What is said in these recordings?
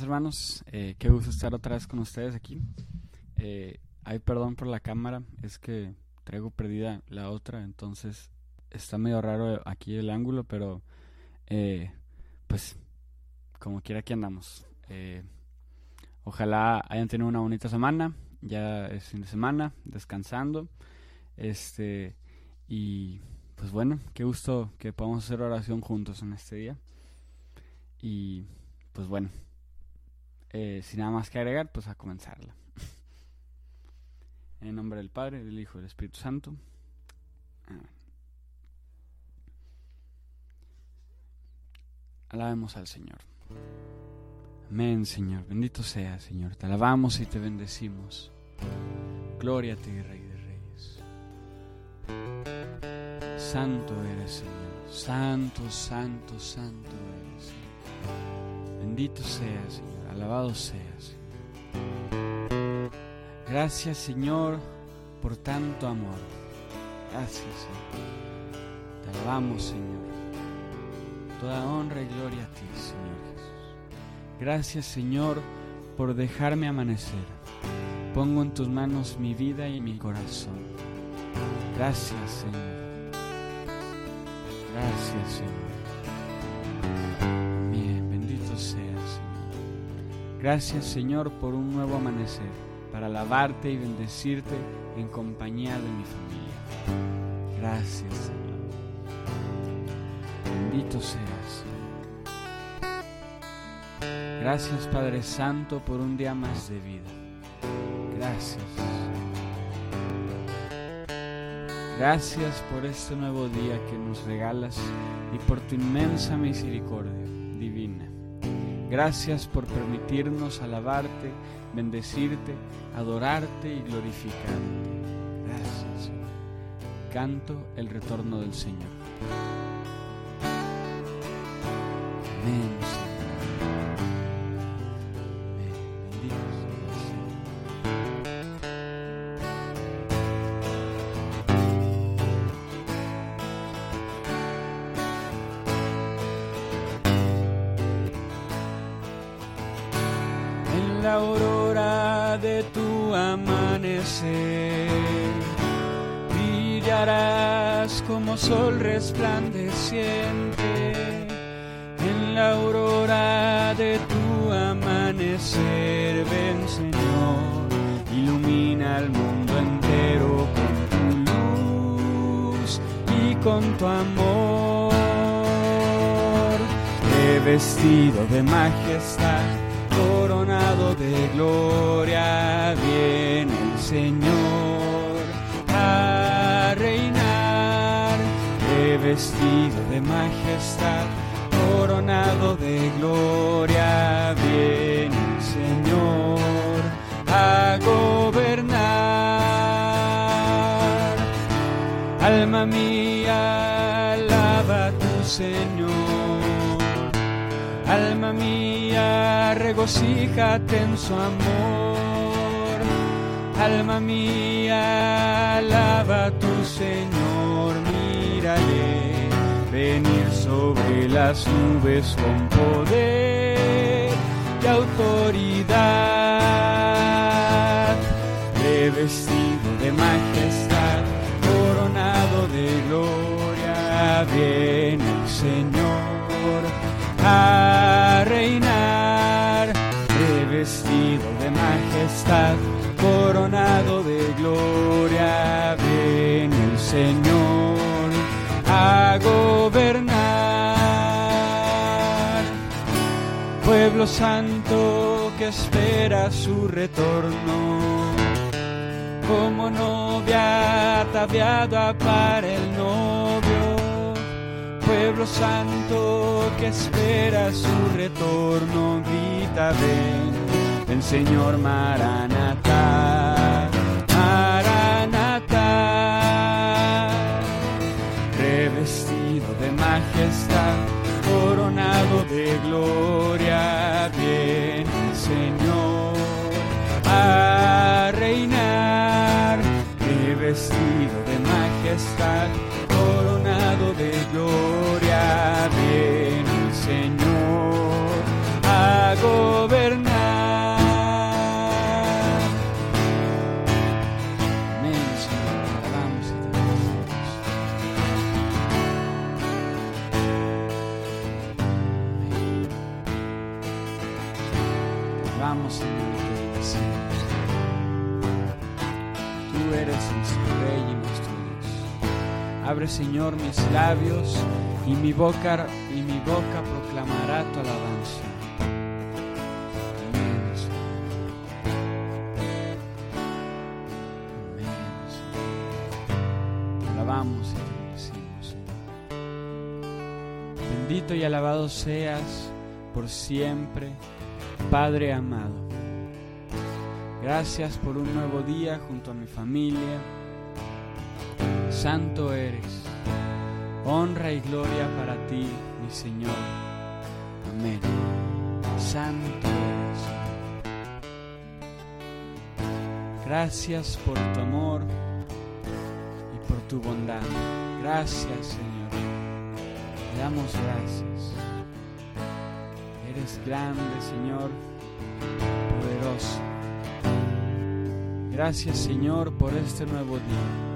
Hermanos, eh, qué gusto estar otra vez con ustedes aquí. Eh, hay perdón por la cámara, es que traigo perdida la otra, entonces está medio raro aquí el ángulo, pero eh, pues como quiera que andamos. Eh, ojalá hayan tenido una bonita semana, ya es fin de semana, descansando. Este, y pues bueno, qué gusto que podamos hacer oración juntos en este día. Y pues bueno, eh, sin nada más que agregar, pues a comenzarla. en el nombre del Padre, del Hijo y del Espíritu Santo. Amén. Alabemos al Señor. Amén, Señor. Bendito sea, Señor. Te alabamos y te bendecimos. Gloria a ti, Rey de Reyes. Santo eres, Señor. Santo, santo, santo eres. Bendito sea, Señor. Alabado seas. Gracias Señor por tanto amor. Gracias Señor. Te alabamos Señor. Toda honra y gloria a ti Señor Jesús. Gracias Señor por dejarme amanecer. Pongo en tus manos mi vida y mi corazón. Gracias Señor. Gracias Señor. Gracias Señor por un nuevo amanecer, para alabarte y bendecirte en compañía de mi familia. Gracias Señor. Bendito seas. Gracias Padre Santo por un día más de vida. Gracias. Gracias por este nuevo día que nos regalas y por tu inmensa misericordia. Gracias por permitirnos alabarte, bendecirte, adorarte y glorificarte. Gracias, Señor. Canto el retorno del Señor. Amén. Tu amanecer. Brillarás como sol resplandeciente en la aurora de tu amanecer. Ven Señor, ilumina el mundo entero con tu luz y con tu amor. He vestido de majestad de gloria, viene el Señor a reinar, revestido de majestad, coronado de gloria, viene el Señor a gobernar. Alma mía, alaba tu Señor Alma mía, regocíjate en su amor. Alma mía, alaba a tu Señor. Mírale venir sobre las nubes con poder y autoridad. Revestido de majestad, coronado de gloria, viene el Señor a reinar, majestad, coronado de gloria, viene el Señor a gobernar. Pueblo santo que espera su retorno, como novia ataviada para el novio pueblo santo que espera su retorno, grita ven, Señor Maranatá, Maranatá, revestido de majestad, coronado de gloria, el Señor. A reinar, revestido de majestad Señor, mis labios y mi boca, y mi boca proclamará tu alabanza. Bendito y alabado seas por siempre, Padre amado. Gracias por un nuevo día junto a mi familia. Santo eres. Honra y gloria para ti, mi Señor. Amén. Santo eres. Gracias por tu amor y por tu bondad. Gracias, Señor. Te damos gracias. Eres grande, Señor, poderoso. Gracias, Señor, por este nuevo día.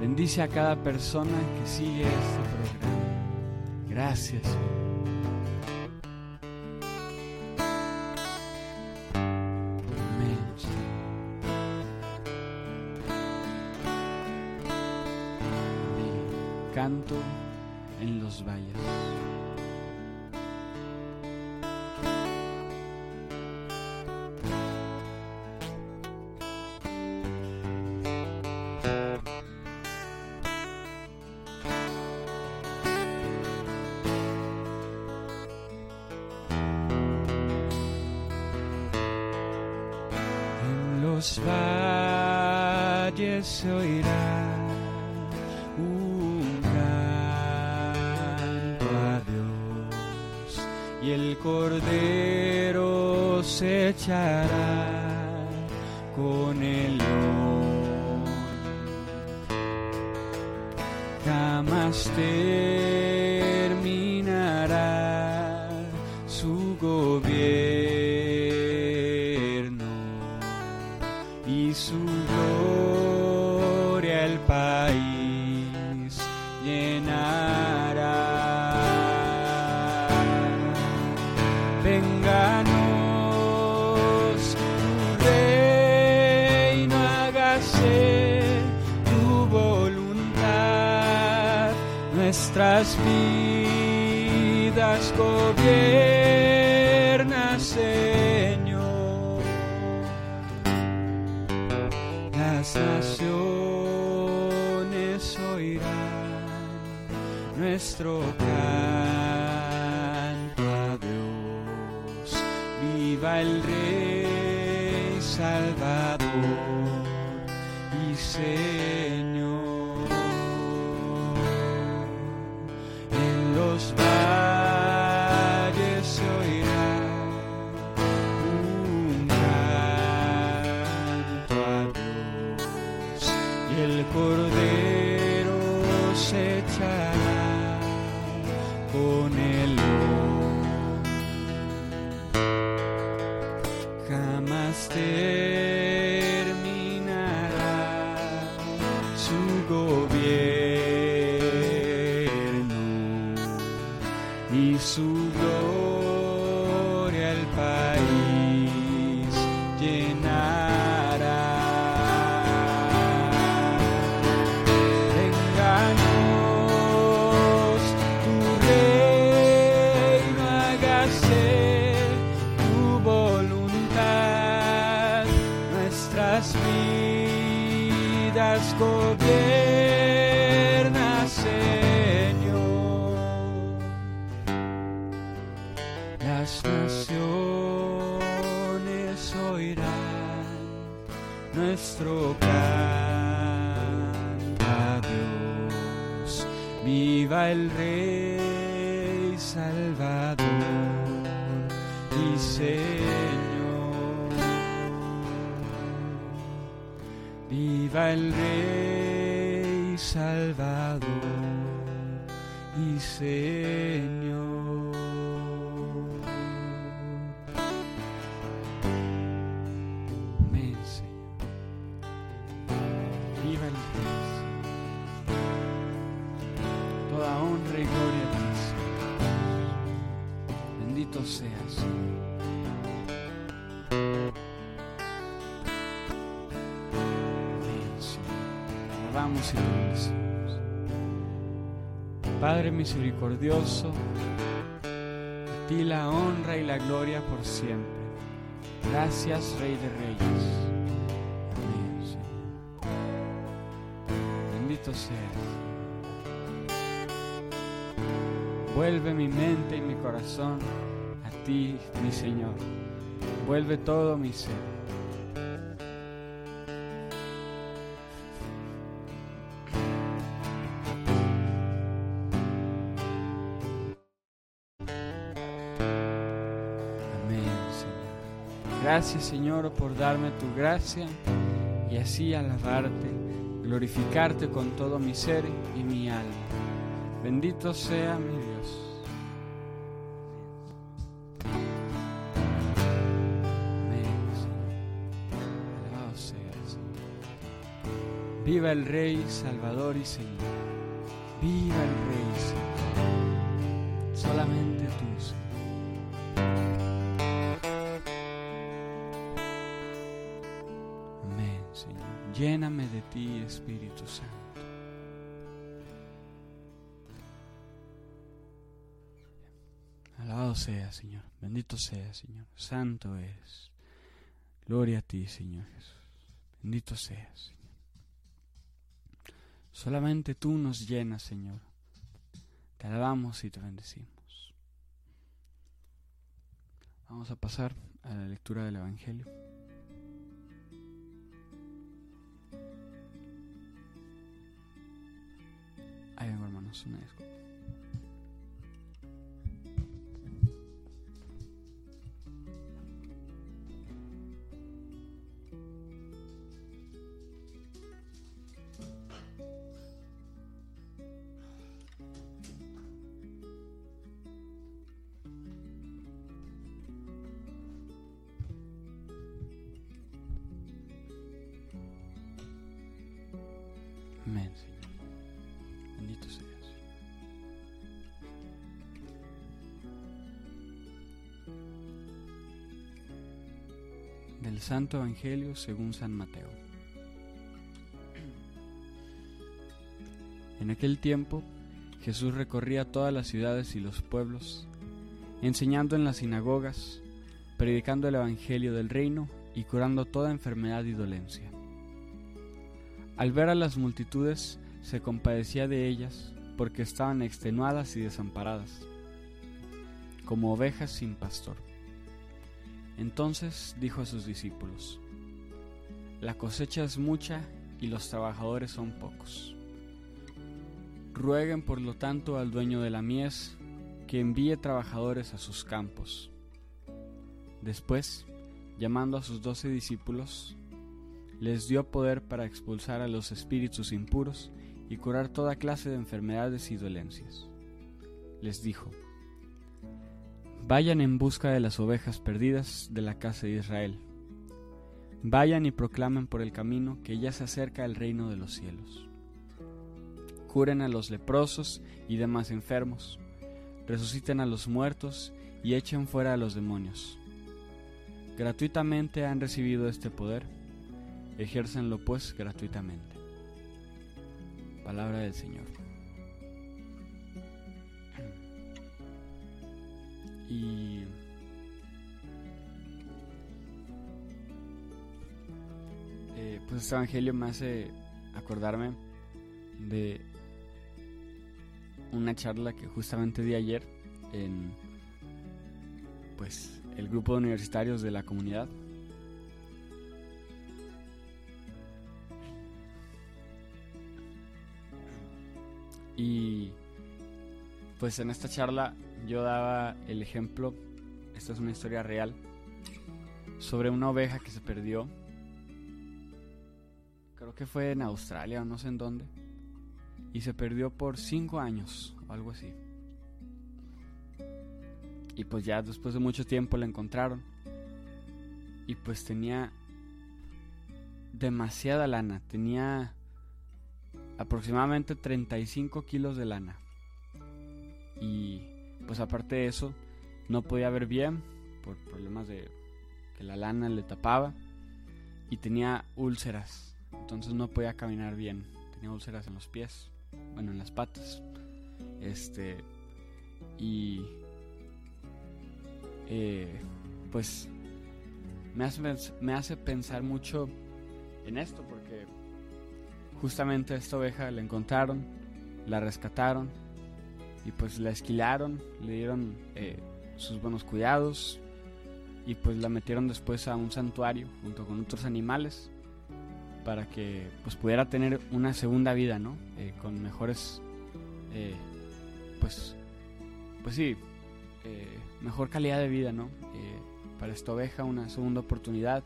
Bendice a cada persona que sigue este programa. Gracias, Señor. spirit. Gobierna, Señor las naciones oirán nuestro canto a Dios. Viva el Rey Salvador y Señor. Vidas gobierna, Señor. Las naciones oirán nuestro canto a Dios. Viva el Rey Viva el Rey Salvador y Señor. Amén, Señor. Viva el Rey. Toda honra y gloria a ti, Señor. Bendito seas. Señor. Padre misericordioso, a ti la honra y la gloria por siempre. Gracias, Rey de Reyes. Amén, Señor. Bendito seas. Vuelve mi mente y mi corazón a ti, mi Señor. Vuelve todo mi ser. Gracias Señor por darme tu gracia y así alabarte, glorificarte con todo mi ser y mi alma. Bendito sea mi Dios. Viva el Rey, Salvador y Señor. Viva el Rey, Señor. Solamente tú, Señor. Lléname de ti, Espíritu Santo. Alabado sea, Señor. Bendito sea, Señor. Santo eres. Gloria a ti, Señor Jesús. Bendito seas, Señor. Solamente tú nos llenas, Señor. Te alabamos y te bendecimos. Vamos a pasar a la lectura del Evangelio. Ahí vengo, hermanos, una disculpa. Del Santo Evangelio según San Mateo. En aquel tiempo Jesús recorría todas las ciudades y los pueblos, enseñando en las sinagogas, predicando el Evangelio del reino y curando toda enfermedad y dolencia. Al ver a las multitudes, se compadecía de ellas porque estaban extenuadas y desamparadas, como ovejas sin pastor. Entonces dijo a sus discípulos, La cosecha es mucha y los trabajadores son pocos. Rueguen por lo tanto al dueño de la mies que envíe trabajadores a sus campos. Después, llamando a sus doce discípulos, les dio poder para expulsar a los espíritus impuros y curar toda clase de enfermedades y dolencias. Les dijo, Vayan en busca de las ovejas perdidas de la casa de Israel. Vayan y proclamen por el camino que ya se acerca el reino de los cielos. Curen a los leprosos y demás enfermos, resuciten a los muertos y echen fuera a los demonios. Gratuitamente han recibido este poder, ejércenlo pues gratuitamente. Palabra del Señor. Y eh, pues este evangelio me hace acordarme de una charla que justamente di ayer en pues el grupo de universitarios de la comunidad. Y pues en esta charla yo daba el ejemplo, esta es una historia real, sobre una oveja que se perdió. Creo que fue en Australia o no sé en dónde. Y se perdió por cinco años o algo así. Y pues ya después de mucho tiempo la encontraron. Y pues tenía demasiada lana. Tenía aproximadamente 35 kilos de lana. Y pues aparte de eso, no podía ver bien por problemas de que la lana le tapaba y tenía úlceras, entonces no podía caminar bien, tenía úlceras en los pies, bueno, en las patas. Este, y eh, pues me hace, me hace pensar mucho en esto, porque justamente esta oveja la encontraron, la rescataron y pues la esquilaron, le dieron eh, sus buenos cuidados y pues la metieron después a un santuario junto con otros animales para que pues pudiera tener una segunda vida, ¿no? Eh, con mejores, eh, pues, pues sí, mejor calidad de vida, ¿no? para esta oveja una segunda oportunidad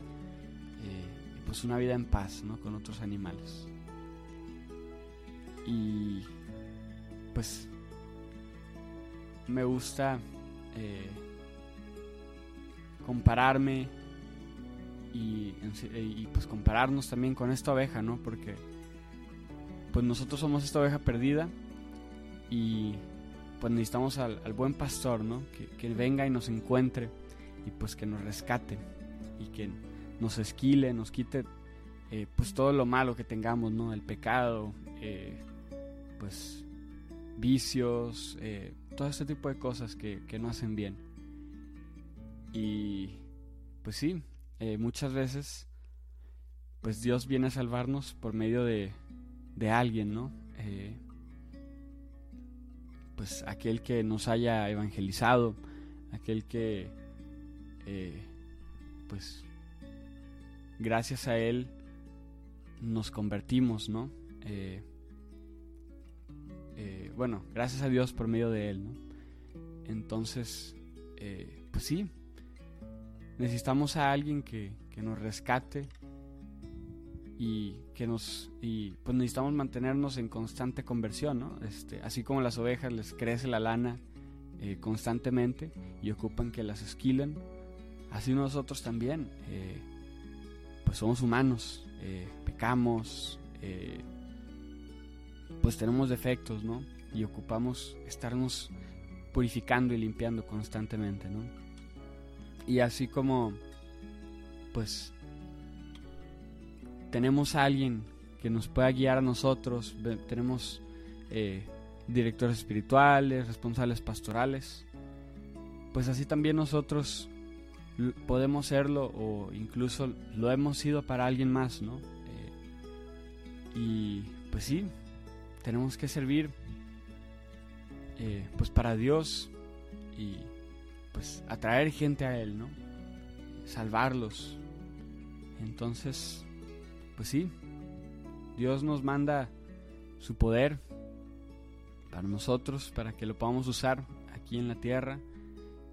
y pues una vida en paz, ¿no? Con otros animales. Y pues me gusta eh, compararme y, pues compararnos también con esta oveja, ¿no? Porque pues nosotros somos esta oveja perdida y pues necesitamos al, buen pastor, ¿no? Que, venga y nos encuentre y pues que nos rescate y que nos esquile, nos quite eh, pues todo lo malo que tengamos, ¿no? El pecado, eh, pues vicios, eh, todo este tipo de cosas que, no hacen bien. Y pues sí, eh, muchas veces pues Dios viene a salvarnos por medio de, de alguien, ¿no? Eh, pues aquel que nos haya evangelizado, aquel que pues gracias a él nos convertimos, ¿no? Eh, bueno, gracias a Dios por medio de Él, ¿no? Entonces, eh, pues sí, necesitamos a alguien que, nos rescate y que nos y pues necesitamos mantenernos en constante conversión, ¿no? Este, así como las ovejas les crece la lana eh, constantemente y ocupan que las esquilen, así nosotros también, pues somos humanos, pecamos, pues tenemos defectos, ¿no? Y ocupamos estarnos purificando y limpiando constantemente, ¿no? Y así como, pues, tenemos a alguien que nos pueda guiar a nosotros, tenemos eh, directores espirituales, responsables pastorales, pues así también nosotros podemos serlo o incluso lo hemos sido para alguien más, ¿no? Eh, y pues sí, tenemos que servir eh, pues para Dios y pues atraer gente a Él, ¿no? Salvarlos. Entonces, pues sí, Dios nos manda su poder para nosotros, para que lo podamos usar aquí en la tierra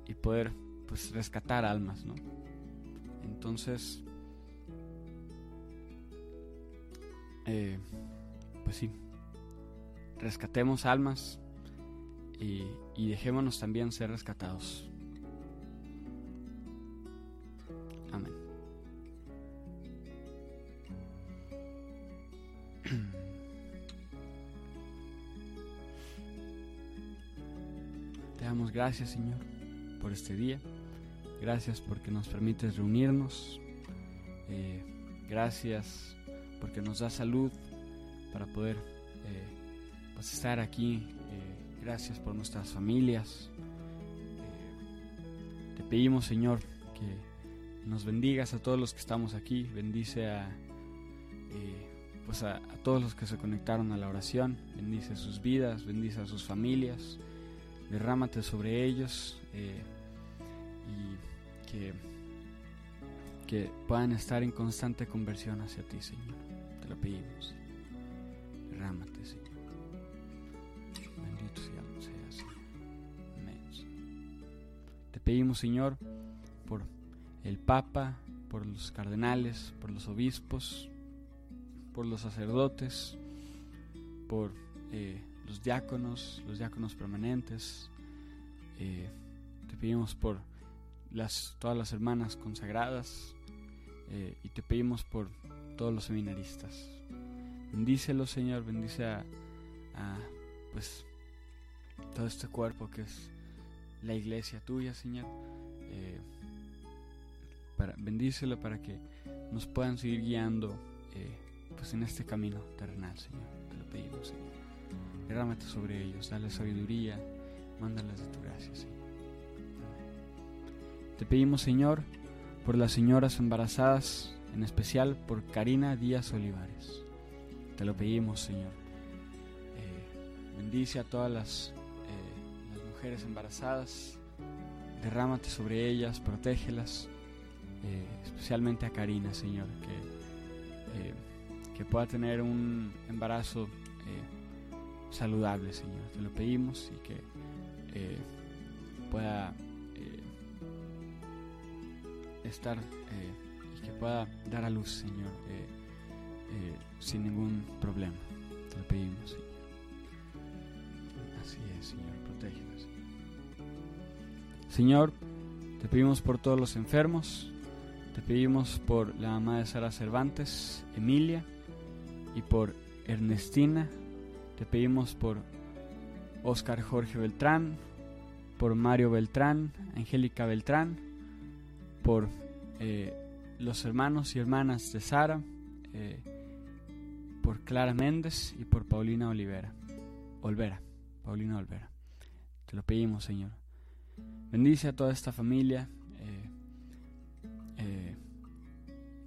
y poder pues rescatar almas, ¿no? Entonces, eh, pues sí rescatemos almas y, dejémonos también ser rescatados. Amén. Te damos gracias, Señor, por este día. Gracias porque nos permites reunirnos. Eh, gracias porque nos da salud para poder pues, estar aquí. Eh, gracias por nuestras familias. Eh, te pedimos, Señor, que nos bendigas a todos los que estamos aquí. Bendice a, eh, pues a, todos los que se conectaron a la oración. Bendice sus vidas, bendice a sus familias. Derrámate sobre ellos y que, que puedan estar en constante conversión hacia ti, Señor. Te lo pedimos. Pedimos, Señor, por el Papa, por los cardenales, por los obispos, por los sacerdotes, por eh, los diáconos, los diáconos permanentes. Eh, te pedimos por las, todas las hermanas consagradas eh, y te pedimos por todos los seminaristas. Bendícelos, Señor, bendice a, a pues todo este cuerpo que es la iglesia tuya, Señor. Eh, para, para que nos puedan seguir guiando eh, pues en este camino terrenal, Señor. Te lo pedimos, Señor. Derrámate sobre ellos, dale sabiduría, mándales de tu gracia, Señor. Te pedimos, Señor, por las señoras embarazadas, en especial por Karina Díaz Olivares. Te lo pedimos, Señor. Eh, bendice a todas las, mujeres embarazadas, derrámate sobre ellas, protégelas, eh, especialmente a Karina, Señor, que, que pueda tener un embarazo saludable, Señor. Te lo pedimos y que pueda estar y que pueda dar a luz, Señor eh, sin ningún problema. Te lo pedimos, Señor. Así es, Señor, protégenos. Señor, te pedimos por todos los enfermos, te pedimos por la mamá de Sara Cervantes, Emilia, y por Ernestina, te pedimos por Oscar Jorge Beltrán, por Mario Beltrán, Angélica Beltrán, por eh, los hermanos y hermanas de Sara, eh, por Clara Méndez y por Paulina Olivera. Olvera, Paulina Olvera. Te lo pedimos, Señor. Bendice a toda esta familia. Eh, eh,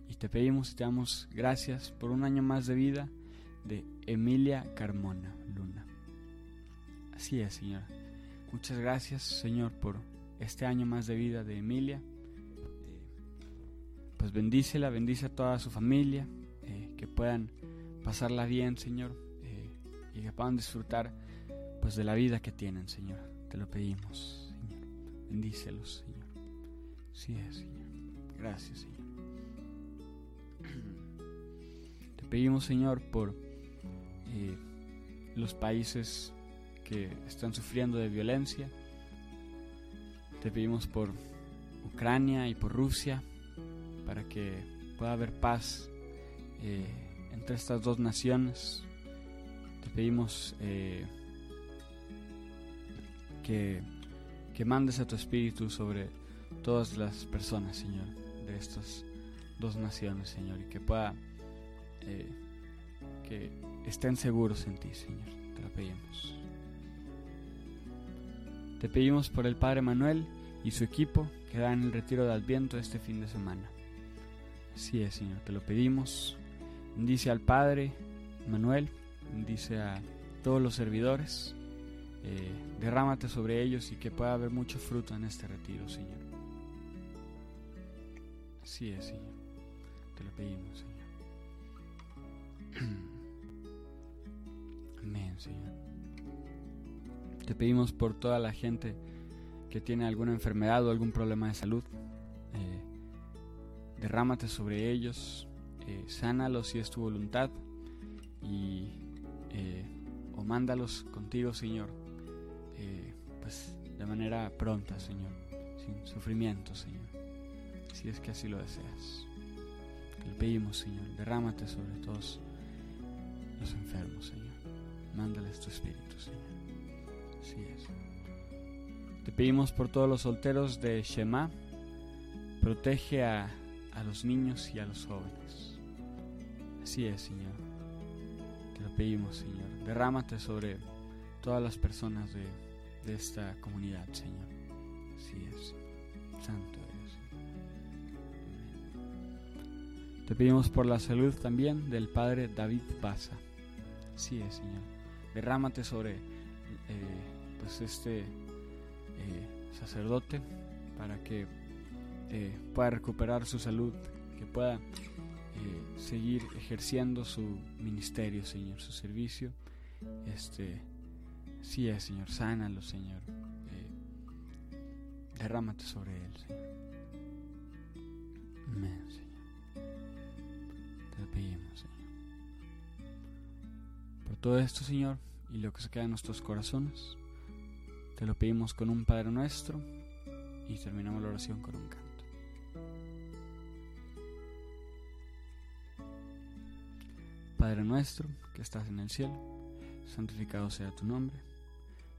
y te pedimos y te damos gracias por un año más de vida de Emilia Carmona Luna. Así es, Señor. Muchas gracias, Señor, por este año más de vida de Emilia. pues bendícela, bendice a toda su familia, que puedan pasarla bien, Señor, eh, y que puedan disfrutar pues de la vida que tienen, Señor. Te lo pedimos. Bendícelos, Señor. Sí es, Señor. Gracias, Señor. Te pedimos, Señor, por eh, los países que están sufriendo de violencia. Te pedimos por Ucrania y por Rusia para que pueda haber paz eh, entre estas dos naciones. Te pedimos eh, que, que mandes a tu espíritu sobre todas las personas, Señor, de estas dos naciones, Señor, y que pueda eh, que estén seguros en ti, Señor. Te lo pedimos. Te pedimos por el Padre Manuel y su equipo que da en el retiro de Adviento este fin de semana. Así es, Señor, te lo pedimos Bendice al Padre Manuel, bendice a todos los servidores, eh, derrámate sobre ellos y que pueda haber mucho fruto en este retiro, Señor. Así es, Señor. Te lo pedimos, Señor. Amén, Señor. Te pedimos por toda la gente que tiene alguna enfermedad o algún problema de salud. Eh, derrámate sobre ellos, eh, sánalos si es tu voluntad y o mándalos contigo, Señor, eh, pues de manera pronta, Señor, sin sufrimiento, Señor, si es que así lo deseas. Te lo pedimos, Señor, derrámate sobre todos los enfermos, Señor. Mándales tu espíritu, Señor. Así es. Te pedimos por todos los solteros de Shema, protege a, a los niños y a los jóvenes. Así es, Señor. Te lo pedimos, Señor. Derrámate sobre todas las personas de, esta comunidad, Señor. Así es. Santo Dios. Te pedimos por la salud también del Padre David Baza. Así es, Señor. Derrámate sobre eh, pues este eh, sacerdote para que eh, pueda recuperar su salud, que pueda seguir ejerciendo su ministerio, Señor, su servicio. Este, sí es, Señor, sánalo, Señor. Eh, derrámate sobre él, Señor. Amén, Señor. Te lo pedimos, Señor. Por todo esto, Señor, y lo que se queda en nuestros corazones, te lo pedimos con un Padre nuestro y terminamos la oración con un canto. Padre nuestro que estás en el cielo, santificado sea tu nombre,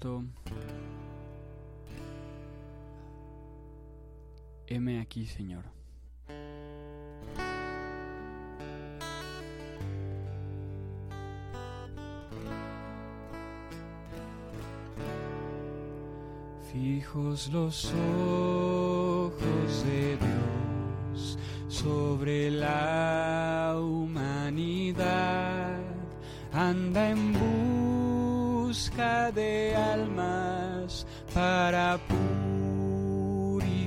Canto M aquí, Señor. Fijos los ojos de Dios sobre la humanidad, anda en de almas para purificar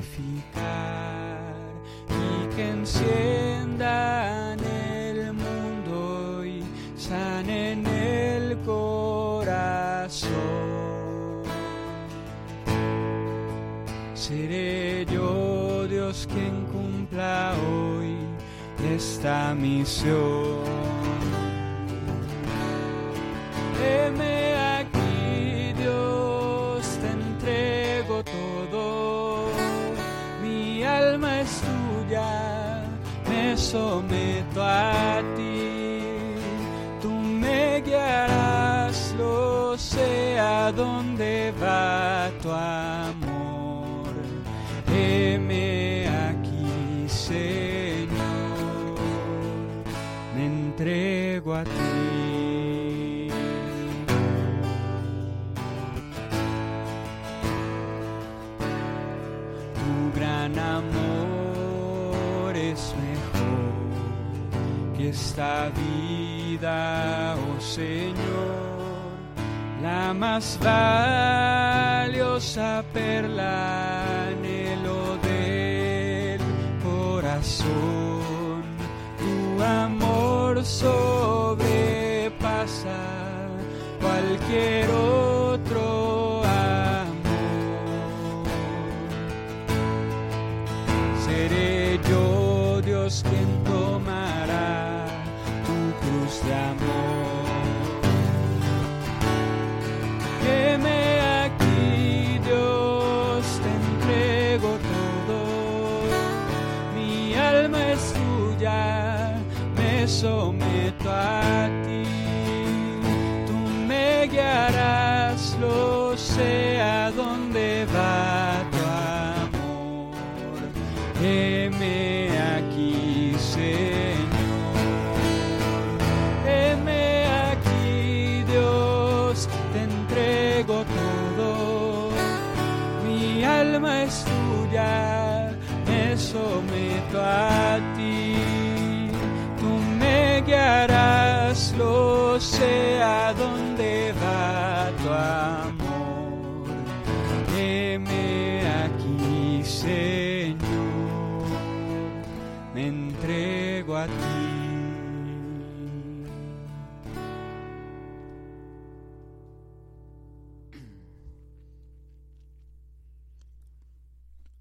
y que enciendan el mundo y sanen el corazón. Seré yo Dios quien cumpla hoy esta misión. Someto a ti. Tú me guiarás, lo sé a dónde va tu amor. Heme aquí, Señor, me entrego a ti. Oh Señor, la más valiosa perla, anhelo del corazón. Tu amor sobrepasa cualquier me someto a ti. Tú me guiarás, lo sé a dónde va tu amor. Heme aquí, Señor. Heme aquí, Dios, te entrego todo. Mi alma es tuya, me someto a ti. Sé a dónde va tu amor. Heme aquí, Señor, me entrego a ti.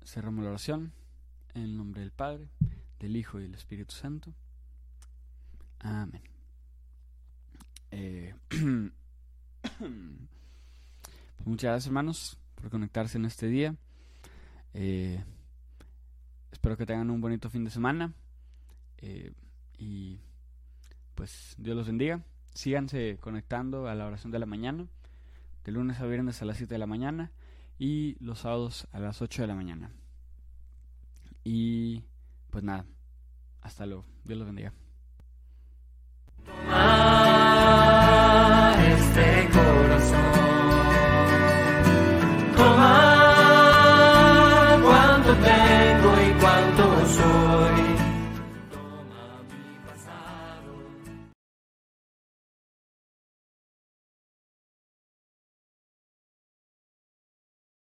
Cerramos la oración en el nombre del Padre, del Hijo y del Espíritu Santo. Amén. Eh, pues muchas gracias hermanos por conectarse en este día. Eh, espero que tengan un bonito fin de semana. Eh, y pues Dios los bendiga. Síganse conectando a la oración de la mañana, de lunes a viernes a las 7 de la mañana y los sábados a las 8 de la mañana. Y pues nada, hasta luego. Dios los bendiga.